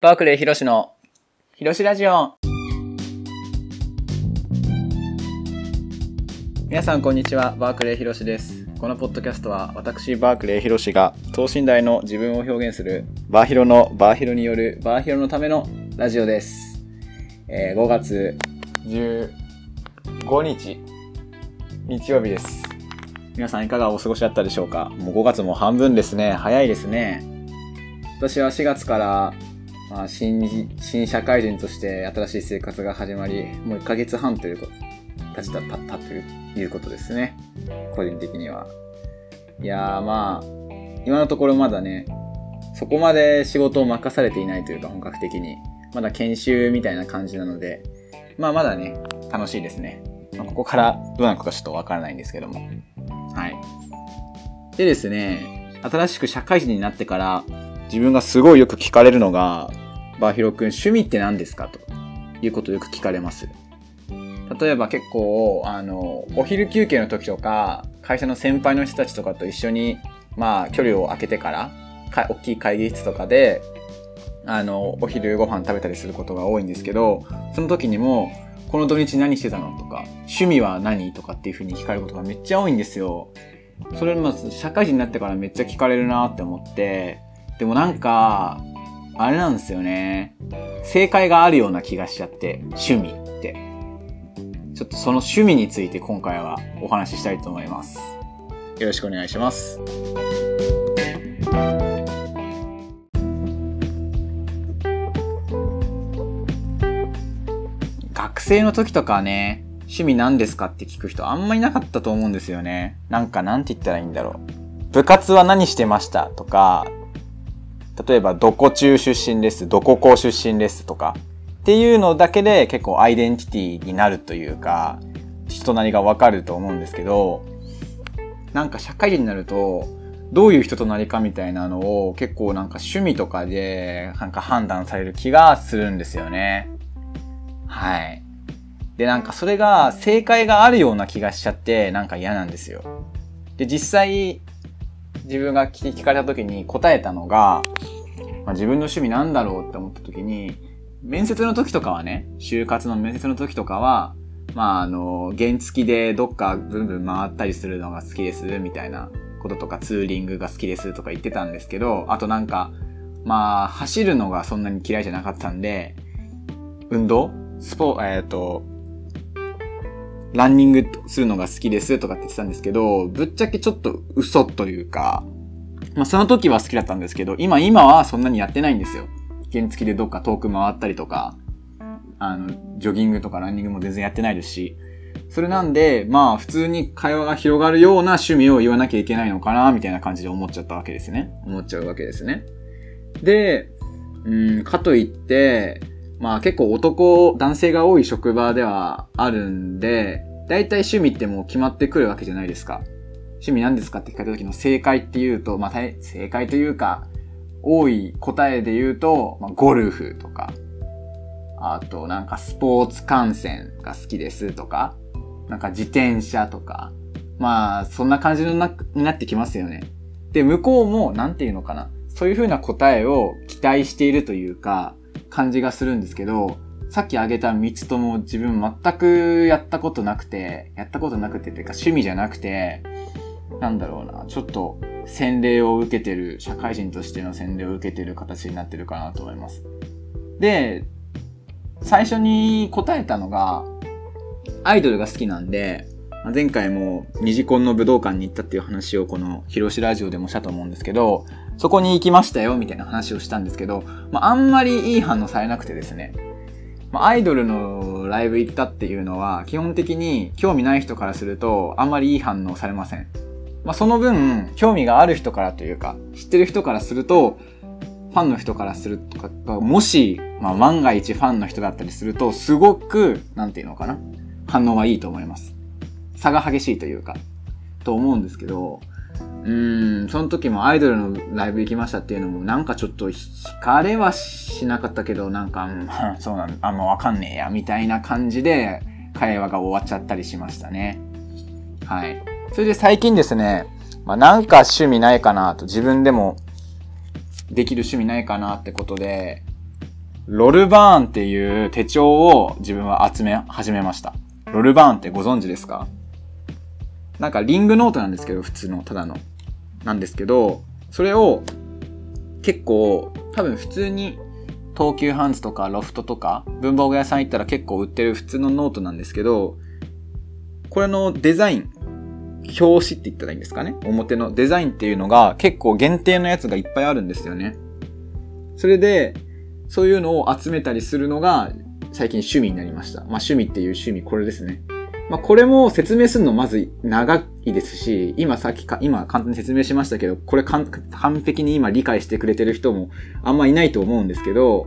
バークレーひろしの、ひろしラジオ。皆さんこんにちは、バークレーひろしです。このポッドキャストは、私、バークレーひろしが、等身大の自分を表現する、バーヒロのバーヒロによる、バーヒロのためのラジオです。えー5月15日、日曜日です。皆さんいかがお過ごしだったでしょうか？もう5月も半分ですね。早いですね。私は4月から、まあ、新新社会人として新しい生活が始まり、もう1ヶ月半ということ、経ちた、たったということですね。個人的には。いやーまあ、今のところまだね、そこまで仕事を任されていないというか本格的に。まだ研修みたいな感じなので、まあまだね、楽しいですね。まあ、ここからどうなるかちょっとわからないんですけども。はい。でですね、新しく社会人になってから、自分がすごいよく聞かれるのが、バーヒロ君、趣味って何ですかということをよく聞かれます。例えば結構、あの、お昼休憩の時とか、会社の先輩の人たちとかと一緒に、まあ、距離を空けてから、か大きい会議室とかで、あの、お昼ご飯食べたりすることが多いんですけど、その時にも、この土日何してたのとか、趣味は何とかっていう風に聞かれることがめっちゃ多いんですよ。それまず社会人になってからめっちゃ聞かれるなって思って、でもなんか、あれなんですよね。正解があるような気がしちゃって、趣味って。ちょっとその趣味について今回はお話ししたいと思います。よろしくお願いします。学生の時とかね、趣味何ですかって聞く人あんまいなかったと思うんですよね。なんかなんて言ったらいいんだろう。部活は何してましたとか、例えばどこ中出身です、どこ校出身ですとか、っていうのだけで結構アイデンティティになるというか、人なりがわかると思うんですけど、なんか社会人になると、どういう人となりかみたいなのを結構なんか趣味とかでなんか判断される気がするんですよね。はい。で、なんかそれが正解があるような気がしちゃってなんか嫌なんですよ。で、実際自分が聞かれた時に答えたのが、まあ、自分の趣味なんだろうって思った時に、面接の時とかはね、就活の面接の時とかは、まああの、原付きでどっかブンブン回ったりするのが好きです、みたいなこととか、ツーリングが好きですとか言ってたんですけど、あとなんか、まあ、走るのがそんなに嫌いじゃなかったんで、運動？スポ、えっ、と、ランニングするのが好きですとかって言ってたんですけど、ぶっちゃけちょっと嘘というか、まあその時は好きだったんですけど、今、今はそんなにやってないんですよ。原付きでどっか遠く回ったりとか、あの、ジョギングとかランニングも全然やってないですし、それなんで、まあ普通に会話が広がるような趣味を言わなきゃいけないのかな、みたいな感じで思っちゃったわけですね。思っちゃうわけですね。で、うん、かといって、まあ結構男、男性が多い職場ではあるんで、大体趣味ってもう決まってくるわけじゃないですか。趣味何ですかって聞かれた時の正解っていうと、まあ正解というか、多い答えで言うと、まあ、ゴルフとか、あとなんかスポーツ観戦が好きですとか、なんか自転車とか、まあそんな感じのなになってきますよね。で、向こうもなんていうのかな。そういう風な答えを期待しているというか、感じがするんですけど、さっき挙げた3つとも自分全くやったことなくて、やったことなくてっていうか趣味じゃなくて、なんだろうな、ちょっと洗礼を受けてる、社会人としての洗礼を受けてる形になってるかなと思います。で、最初に答えたのが、アイドルが好きなんで、前回も二次コンの武道館に行ったっていう話をこの広しラジオでもしたと思うんですけど、そこに行きましたよみたいな話をしたんですけど、まあ、あんまりいい反応されなくてですね。まあ、アイドルのライブ行ったっていうのは、基本的に興味ない人からすると、あんまりいい反応されません。まあ、その分、興味がある人からというか、知ってる人からすると、ファンの人からするとか、もし、まあ、万が一ファンの人だったりすると、すごく、なんていうのかな。反応はいいと思います。差が激しいというか、と思うんですけど、うん、その時もアイドルのライブ行きましたっていうのも、なんかちょっと惹かれはしなかったけど、なんか、うん、そうなんあんまわかんねえや、みたいな感じで、会話が終わっちゃったりしましたね。はい。それで最近ですね、まあ、なんか趣味ないかなと、自分でもできる趣味ないかなってことで、ロルバーンっていう手帳を自分は集め始めました。ロルバーンってご存知ですか？なんかリングノートなんですけど、普通の、ただの。なんですけど、それを結構、多分普通に東急ハンズとかロフトとか文房具屋さん行ったら結構売ってる普通のノートなんですけど、これのデザイン、表紙って言ったらいいんですかね？表のデザインっていうのが結構限定のやつがいっぱいあるんですよね。それで、そういうのを集めたりするのが最近趣味になりました。まあ趣味っていう趣味これですね。まあこれも説明するのまず長いですし、今さっきか、今簡単に説明しましたけど、これ完璧に今理解してくれてる人もあんまいないと思うんですけど、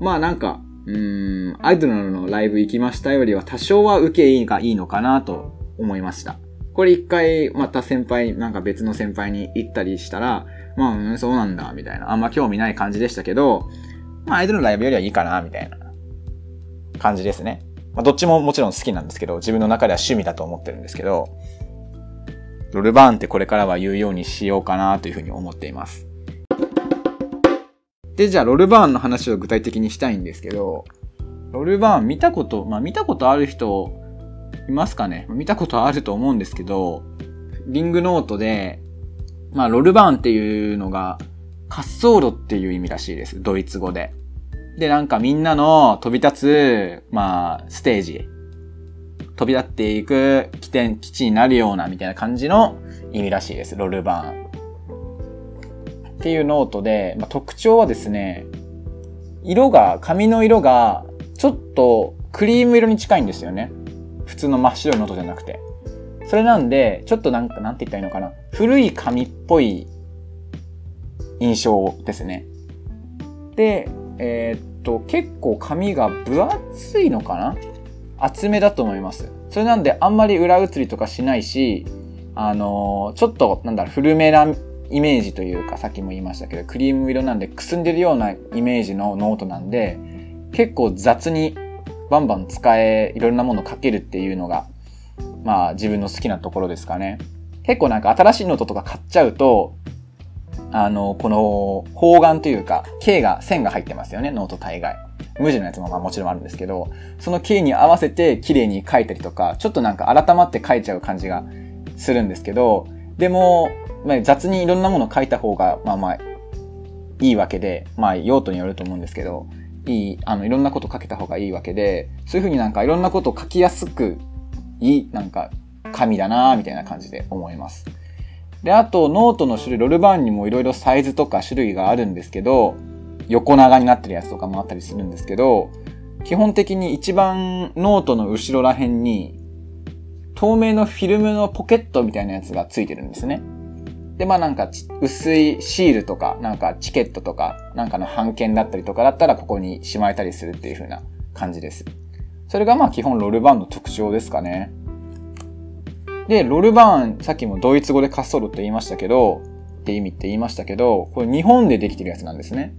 まあなんか、うん、アイドルのライブ行きましたよりは多少は受けがいいのかなと思いました。これ一回また先輩、なんか別の先輩に行ったりしたら、まあ、うん、そうなんだ、みたいな。あんま興味ない感じでしたけど、まあアイドルのライブよりはいいかな、みたいな感じですね。まあ、どっちももちろん好きなんですけど、自分の中では趣味だと思ってるんですけど、ロルバーンってこれからは言うようにしようかなというふうに思っています。で、じゃあロルバーンの話を具体的にしたいんですけど、ロルバーン見たこと、まあ見たことある人いますかね？見たことあると思うんですけど、リングノートで、まあロルバーンっていうのが滑走路っていう意味らしいです。ドイツ語で。で、なんかみんなの飛び立つ、まあ、ステージ。飛び立っていく起点、基地になるようなみたいな感じの意味らしいです。ロルバーン。っていうノートで、まあ、特徴はですね、色が、紙の色が、ちょっとクリーム色に近いんですよね。普通の真っ白いノートじゃなくて。それなんで、ちょっとなんか、なんて言ったらいいのかな。古い紙っぽい印象ですね。で、えー、っと、結構紙が分厚いのかな？厚めだと思います。それなんであんまり裏写りとかしないし、あのー、ちょっと、なんだろう、古めなイメージというか、さっきも言いましたけど、クリーム色なんでくすんでるようなイメージのノートなんで、結構雑にバンバン使え、いろんなもの書けるっていうのが、まあ自分の好きなところですかね。結構なんか新しいノートとか買っちゃうと、あの、この方眼というか、K が、線が入ってますよね、ノート大概。無地のやつもまあもちろんあるんですけど、その K に合わせて綺麗に書いたりとか、ちょっとなんか改まって書いちゃう感じがするんですけど、でも、まあ、雑にいろんなもの書いた方が、まあまあ、いいわけで、まあ用途によると思うんですけど、いい、あの、いろんなこと書けた方がいいわけで、そういうふうになんかいろんなことを書きやすく、いい、なんか、紙だなみたいな感じで思います。で、あと、ノートの種類、ロルバーンにもいろいろサイズとか種類があるんですけど、横長になってるやつとかもあったりするんですけど、基本的に一番ノートの後ろら辺に、透明のフィルムのポケットみたいなやつがついてるんですね。で、まあなんか薄いシールとか、なんかチケットとか、なんかの版権だったりとかだったらここにしまえたりするっていう風な感じです。それがまあ基本ロールバーンの特徴ですかね。で、ロルバーン、さっきもドイツ語でカッソルって言いましたけど、って意味って言いましたけど、これ日本でできてるやつなんですね。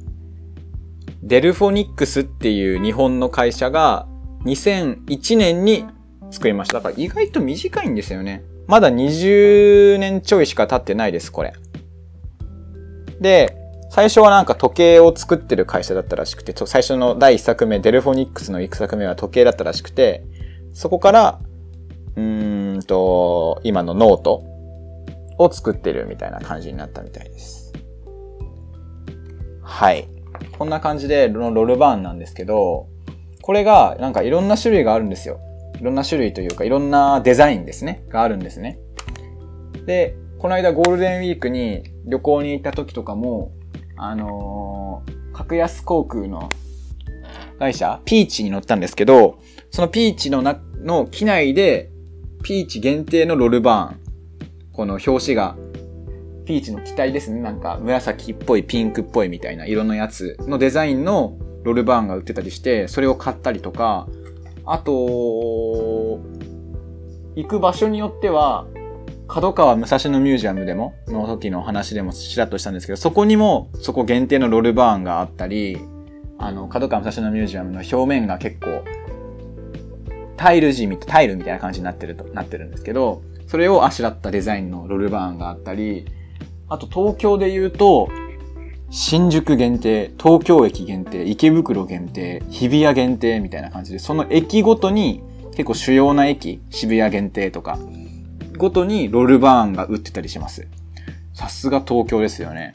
デルフォニックスっていう日本の会社が2001年に作りました。だから意外と短いんですよね。まだ20年ちょいしか経ってないです、これ。で、最初はなんか時計を作ってる会社だったらしくて、最初の第1作目、デルフォニックスの1作目は時計だったらしくて、そこからうんと、今のノートを作ってるみたいな感じになったみたいです。はい。こんな感じで、ロロルバーンなんですけど、これがなんかいろんな種類があるんですよ。いろんな種類というか、いろんなデザインですね、があるんですね。で、この間ゴールデンウィークに旅行に行った時とかも、あのー、格安航空の会社、ピーチに乗ったんですけど、そのピーチのな、の機内でピーチ限定のロルバーン。この表紙が、ピーチの機体ですね。なんか紫っぽい、ピンクっぽいみたいな色のやつのデザインのロルバーンが売ってたりして、それを買ったりとか、あと、行く場所によっては、角川武蔵野ミュージアムでも、の時の話でもちらっとしたんですけど、そこにも、そこ限定のロルバーンがあったり、あの、角川武蔵野ミュージアムの表面が結構、タイル地みタイルみたいな感じになってると、なってるんですけど、それをあしらったデザインのロルバーンがあったり、あと東京で言うと、新宿限定、東京駅限定、池袋限定、日比谷限定みたいな感じで、その駅ごとに結構主要な駅、渋谷限定とか、ごとにロルバーンが売ってたりします。さすが東京ですよね。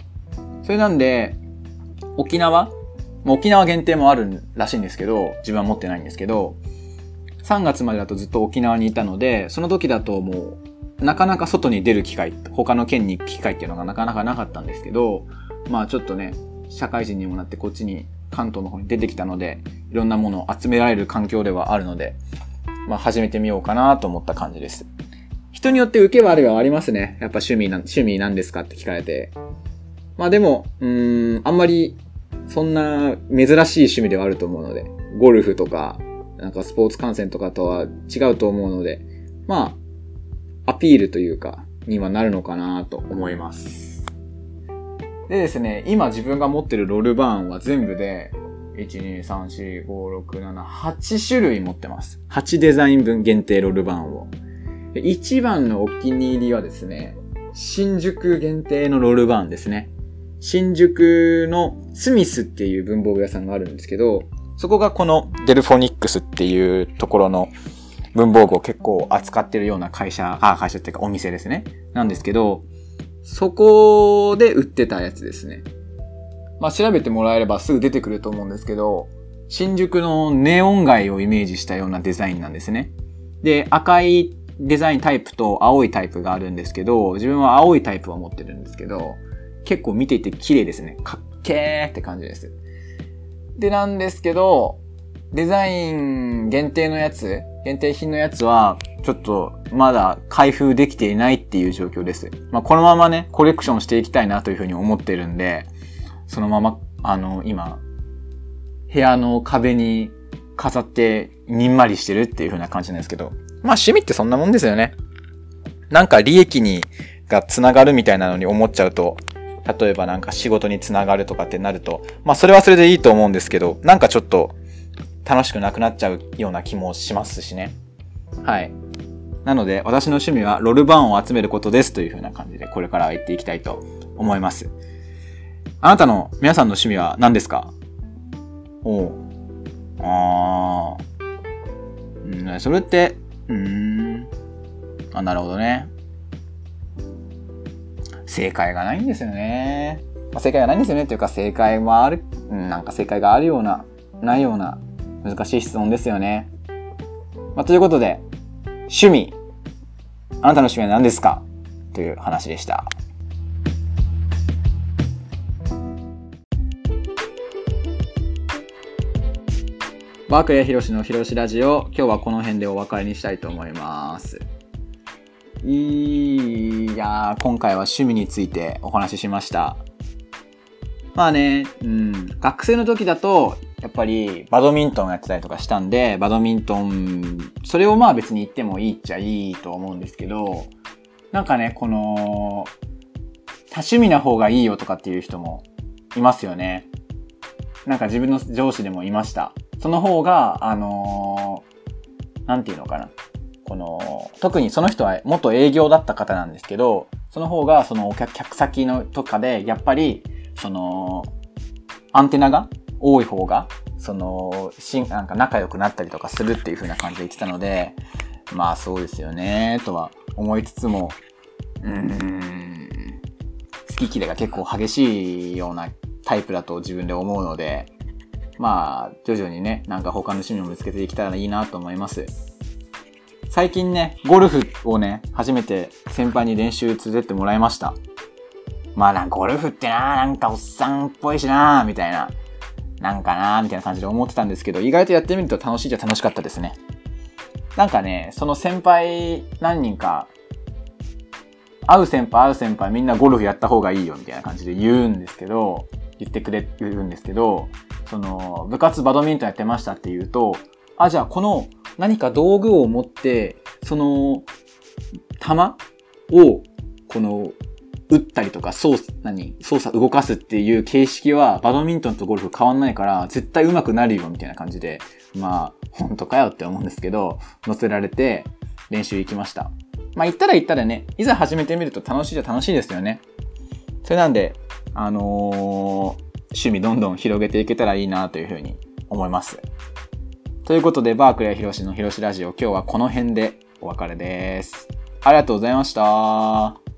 それなんで、沖縄？沖縄限定もあるらしいんですけど、自分は持ってないんですけど、3月までだとずっと沖縄にいたので、その時だともう、なかなか外に出る機会、他の県に行く機会っていうのがなかなかなかったんですけど、まあちょっとね、社会人にもなってこっちに関東の方に出てきたので、いろんなものを集められる環境ではあるので、まあ始めてみようかなと思った感じです。人によって受け悪いはありますね。やっぱ趣味な、趣味なんですかって聞かれて。まあでも、うーん、あんまり、そんな珍しい趣味ではあると思うので、ゴルフとか、なんかスポーツ観戦とかとは違うと思うので、まあ、アピールというか、にはなるのかなと思います。でですね、今自分が持ってるロールバーンは全部で、1、2、3、4、5、6、7、8種類持ってます。8デザイン分限定ロールバーンを。一番のお気に入りはですね、新宿限定のロールバーンですね。新宿のスミスっていう文房具屋さんがあるんですけど、そこがこのデルフォニックスっていうところの文房具を結構扱ってるような会社、あ、会社っていうかお店ですね。なんですけど、そこで売ってたやつですね。まあ調べてもらえればすぐ出てくると思うんですけど、新宿のネオン街をイメージしたようなデザインなんですね。で、赤いデザインタイプと青いタイプがあるんですけど、自分は青いタイプを持ってるんですけど、結構見ていて綺麗ですね。かっけーって感じです。で、なんですけど、デザイン限定のやつ、限定品のやつは、ちょっとまだ開封できていないっていう状況です。まあ、このままね、コレクションしていきたいなというふうに思ってるんで、そのまま、あの、今、部屋の壁に飾ってにんまりしてるっていう風な感じなんですけど、まあ趣味ってそんなもんですよね。なんか利益に、が繋がるみたいなのに思っちゃうと、例えばなんか仕事に繋がるとかってなると、まあそれはそれでいいと思うんですけど、なんかちょっと楽しくなくなっちゃうような気もしますしね。はい。なので、私の趣味はロルバーンを集めることですという風な感じで、これからは言っていきたいと思います。あなたの、皆さんの趣味は何ですか？おう。ああ。うん、それって、うん。あ、なるほどね。正解がないんですよね。まあ、正解がないんですよねっていうか正解もある、なんか正解があるような、ないような難しい質問ですよね。まあ、ということで、趣味。あなたの趣味は何ですか？という話でした。ワークやひろしのひろしラジオ、今日はこの辺でお別れにしたいと思います。いや今回は趣味についてお話ししました。まあね、うん、学生の時だと、やっぱりバドミントンやってたりとかしたんで、バドミントン、それをまあ別に言ってもいいっちゃいいと思うんですけど、なんかね、この、多趣味な方がいいよとかっていう人もいますよね。なんか自分の上司でもいました。その方が、あのー、なんていうのかな。この、特にその人は元営業だった方なんですけど、その方が、そのお客、客先のとかで、やっぱり、その、アンテナが多い方が、その、しん、なんか仲良くなったりとかするっていう風な感じで言ってたので、まあそうですよね、とは思いつつも、うーん、好き嫌いが結構激しいようなタイプだと自分で思うので、まあ、徐々にね、なんか他の趣味を見つけていけたらいいなと思います。最近ね、ゴルフをね、初めて先輩に練習連れてってもらいました。まあなんかゴルフってな、なんかおっさんっぽいしな、みたいな。なんかな、みたいな感じで思ってたんですけど、意外とやってみると楽しいじゃ楽しかったですね。なんかね、その先輩何人か、会う先輩会う先輩みんなゴルフやった方がいいよみたいな感じで言うんですけど、言ってくれるんですけど、その、部活バドミントンやってましたって言うと、あ、じゃあこの何か道具を持って、その、球を、この、打ったりとか、操作、何操作動かすっていう形式は、バドミントンとゴルフ変わんないから、絶対上手くなるよ、みたいな感じで、まあ、本当かよって思うんですけど、乗せられて、練習行きました。まあ、行ったら行ったらね、いざ始めてみると楽しいじゃ楽しいですよね。それなんで、あのー趣味どんどん広げていけたらいいなというふうに思います。ということで、バークレー広ロの広ロラジオ、今日はこの辺でお別れです。ありがとうございました。